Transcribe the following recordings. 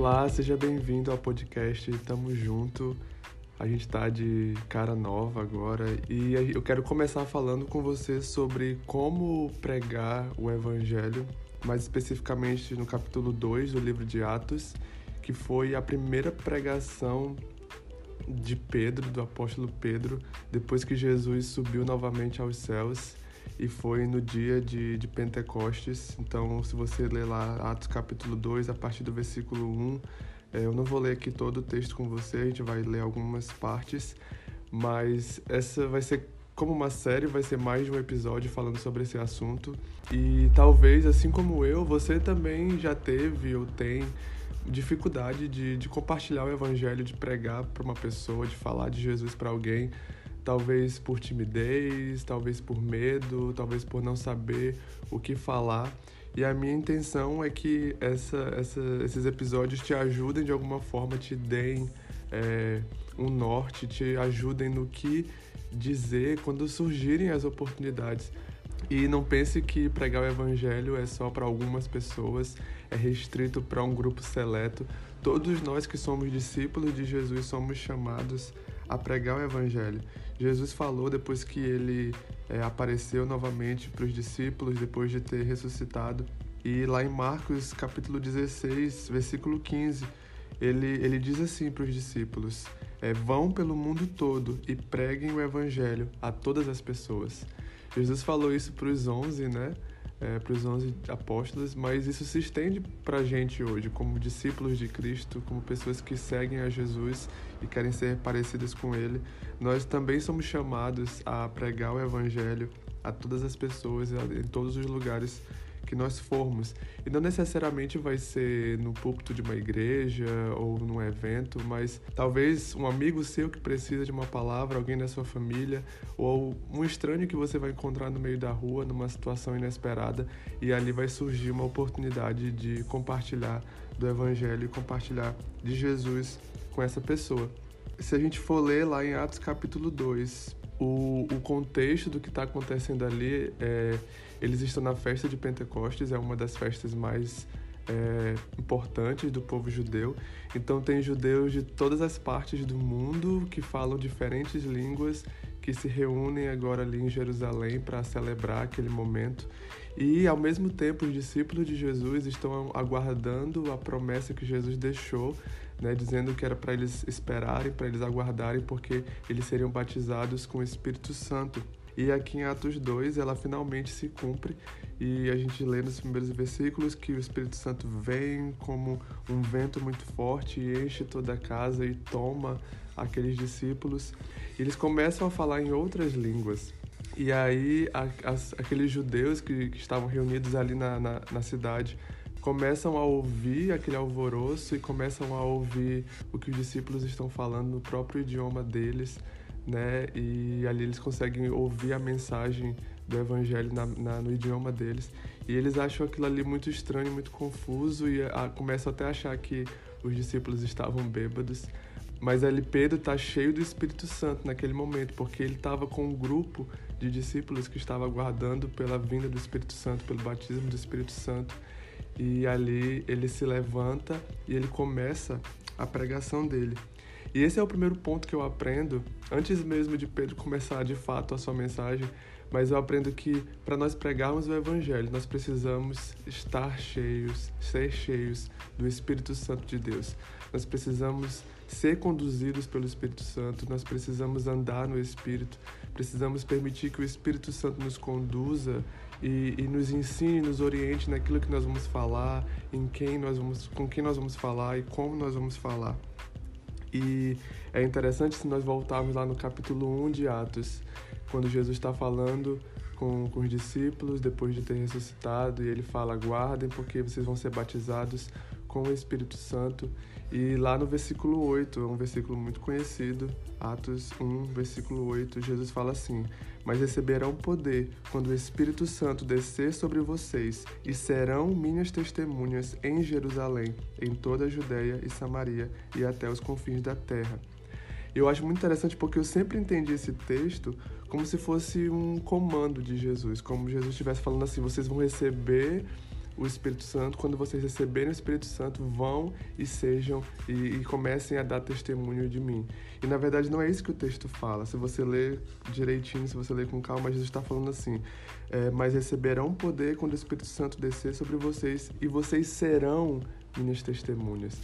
Olá, seja bem-vindo ao podcast Tamo Junto. A gente tá de cara nova agora e eu quero começar falando com você sobre como pregar o evangelho, mais especificamente no capítulo 2 do livro de Atos, que foi a primeira pregação de Pedro, do apóstolo Pedro, depois que Jesus subiu novamente aos céus e foi no dia de, de Pentecostes. Então, se você ler lá Atos capítulo 2, a partir do versículo 1, é, eu não vou ler aqui todo o texto com você, a gente vai ler algumas partes, mas essa vai ser como uma série, vai ser mais de um episódio falando sobre esse assunto. E talvez, assim como eu, você também já teve ou tem dificuldade de, de compartilhar o evangelho, de pregar para uma pessoa, de falar de Jesus para alguém talvez por timidez, talvez por medo, talvez por não saber o que falar. E a minha intenção é que essa, essa, esses episódios te ajudem de alguma forma, te deem é, um norte, te ajudem no que dizer quando surgirem as oportunidades. E não pense que pregar o evangelho é só para algumas pessoas, é restrito para um grupo seleto. Todos nós que somos discípulos de Jesus somos chamados a pregar o evangelho. Jesus falou depois que ele é, apareceu novamente para os discípulos, depois de ter ressuscitado. E lá em Marcos, capítulo 16, versículo 15, ele, ele diz assim para os discípulos: é, Vão pelo mundo todo e preguem o evangelho a todas as pessoas. Jesus falou isso para os onze, né? É, para os 11 apóstolos, mas isso se estende para a gente hoje, como discípulos de Cristo, como pessoas que seguem a Jesus e querem ser parecidas com Ele. Nós também somos chamados a pregar o Evangelho a todas as pessoas, em todos os lugares que nós formos. E não necessariamente vai ser no púlpito de uma igreja ou num evento, mas talvez um amigo seu que precisa de uma palavra, alguém da sua família, ou um estranho que você vai encontrar no meio da rua, numa situação inesperada, e ali vai surgir uma oportunidade de compartilhar do Evangelho e compartilhar de Jesus com essa pessoa. Se a gente for ler lá em Atos capítulo 2, o, o contexto do que está acontecendo ali é eles estão na festa de Pentecostes, é uma das festas mais é, importantes do povo judeu. Então, tem judeus de todas as partes do mundo que falam diferentes línguas que se reúnem agora ali em Jerusalém para celebrar aquele momento. E, ao mesmo tempo, os discípulos de Jesus estão aguardando a promessa que Jesus deixou, né, dizendo que era para eles esperarem, para eles aguardarem, porque eles seriam batizados com o Espírito Santo. E aqui em Atos 2 ela finalmente se cumpre e a gente lê nos primeiros versículos que o Espírito Santo vem como um vento muito forte e enche toda a casa e toma aqueles discípulos. E eles começam a falar em outras línguas. E aí a, as, aqueles judeus que, que, estavam reunidos ali na, na, na cidade começam a ouvir aquele alvoroço e começam a ouvir o que os discípulos estão falando no próprio idioma deles né? E ali eles conseguem ouvir a mensagem do evangelho na, na, no idioma deles. E eles acham aquilo ali muito estranho, muito confuso e a, começam até a achar que os discípulos estavam bêbados. Mas ali Pedro está cheio do Espírito Santo naquele momento, porque ele estava com um grupo de discípulos que estava aguardando pela vinda do Espírito Santo, pelo batismo do Espírito Santo. E ali ele se levanta e ele começa a pregação dele. E esse é o primeiro ponto que eu aprendo, antes mesmo de Pedro começar de fato a sua mensagem, mas eu aprendo que para nós pregarmos o Evangelho, nós precisamos estar cheios, ser cheios do Espírito Santo de Deus. Nós precisamos ser conduzidos pelo Espírito Santo, nós precisamos andar no Espírito, precisamos permitir que o Espírito Santo nos conduza e, e, nos ensine, nos oriente naquilo que nós vamos falar, em quem nós vamos, com quem nós vamos falar e como nós vamos falar. E é interessante se nós voltarmos lá no capítulo 1 de Atos, quando Jesus está falando com, com os discípulos depois de ter ressuscitado, e ele fala: Guardem, porque vocês vão ser batizados com o Espírito Santo. E lá no versículo 8, é um versículo muito conhecido, Atos 1, versículo 8, Jesus fala assim: Mas receberão poder quando o Espírito Santo descer sobre vocês, e serão minhas testemunhas em Jerusalém, em toda a Judéia e Samaria e até os confins da terra. Eu acho muito interessante porque eu sempre entendi esse texto como se fosse um comando de Jesus, como Jesus estivesse falando assim: vocês vão receber o Espírito Santo, quando vocês receberem o Espírito Santo, vão e sejam e, e, comecem a dar testemunho de mim. E na verdade não é isso que o texto fala. Se você ler direitinho, se você ler com calma, Jesus está falando assim: é, mas receberão poder quando o Espírito Santo descer sobre vocês e vocês serão minhas testemunhas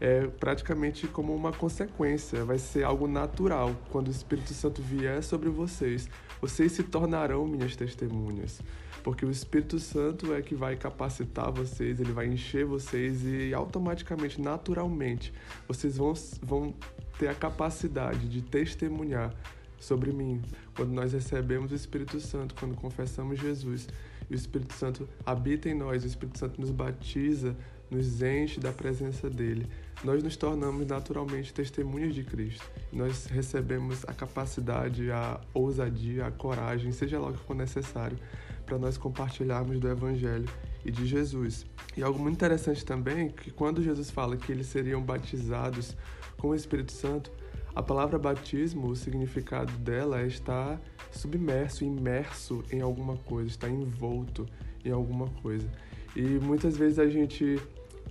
é praticamente como uma consequência, vai ser algo natural. Quando o Espírito Santo vier sobre vocês, vocês se tornarão minhas testemunhas. Porque o Espírito Santo é que vai capacitar vocês, ele vai encher vocês e automaticamente, naturalmente, vocês vão, vão ter a capacidade de testemunhar sobre mim. Quando nós recebemos o Espírito Santo, quando confessamos Jesus, e o Espírito Santo habita em nós, o Espírito Santo nos batiza, nos enche da presença dele nós nos tornamos naturalmente testemunhas de Cristo. Nós recebemos a capacidade, a ousadia, a coragem, seja lá o que for necessário, para nós compartilharmos do Evangelho e de Jesus. E algo muito interessante também, que quando Jesus fala que eles seriam batizados com o Espírito Santo, a palavra batismo, o significado dela é estar submerso, imerso em alguma coisa, estar envolto em alguma coisa. E muitas vezes a gente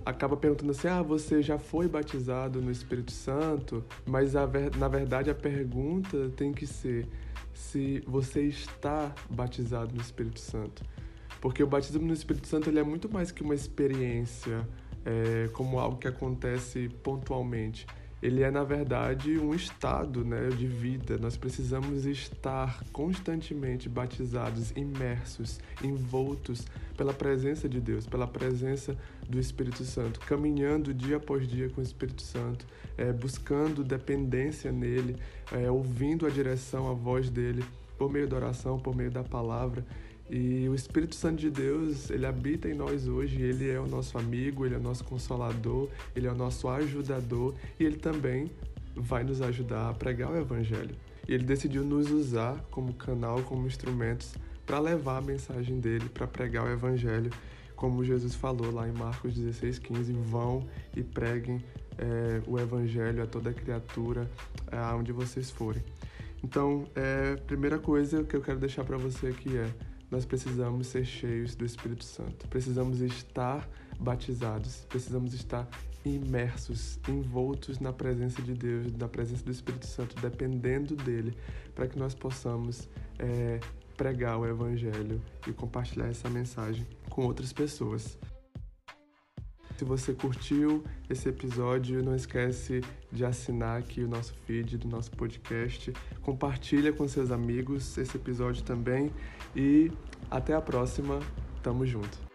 acaba perguntando assim: ah, você já foi batizado no Espírito Santo? Mas a, na verdade a pergunta tem que ser se você está batizado no Espírito Santo. Porque o batismo no Espírito Santo ele é muito mais que uma experiência, é, como algo que acontece pontualmente ele é na verdade um estado né, de vida. Nós precisamos estar constantemente batizados, imersos, envoltos pela presença de Deus, pela presença do Espírito Santo, caminhando dia após dia com o Espírito Santo, é, buscando dependência nele, é, ouvindo a direção, a voz dele por meio da oração, por meio da palavra. E o Espírito Santo de Deus, ele habita em nós hoje, ele é o nosso amigo, ele é o nosso consolador, ele é o nosso ajudador e ele também vai nos ajudar a pregar o evangelho. E ele decidiu nos usar como canal, como instrumentos para levar a mensagem dele, para pregar o evangelho, como Jesus falou lá em Marcos 16:15, vão e preguem é, o evangelho a toda criatura, aonde vocês forem. Então, é, primeira coisa que eu quero deixar para você aqui é nós precisamos ser cheios do Espírito Santo. Precisamos estar batizados, precisamos estar imersos, envoltos na presença de Deus, na presença do Espírito Santo, dependendo dele, para que nós possamos é, pregar o Evangelho e compartilhar essa mensagem com outras pessoas. Se você curtiu esse episódio, não esquece de assinar aqui o nosso feed do nosso podcast. Compartilha com seus amigos esse episódio também e até a próxima. Tamo junto.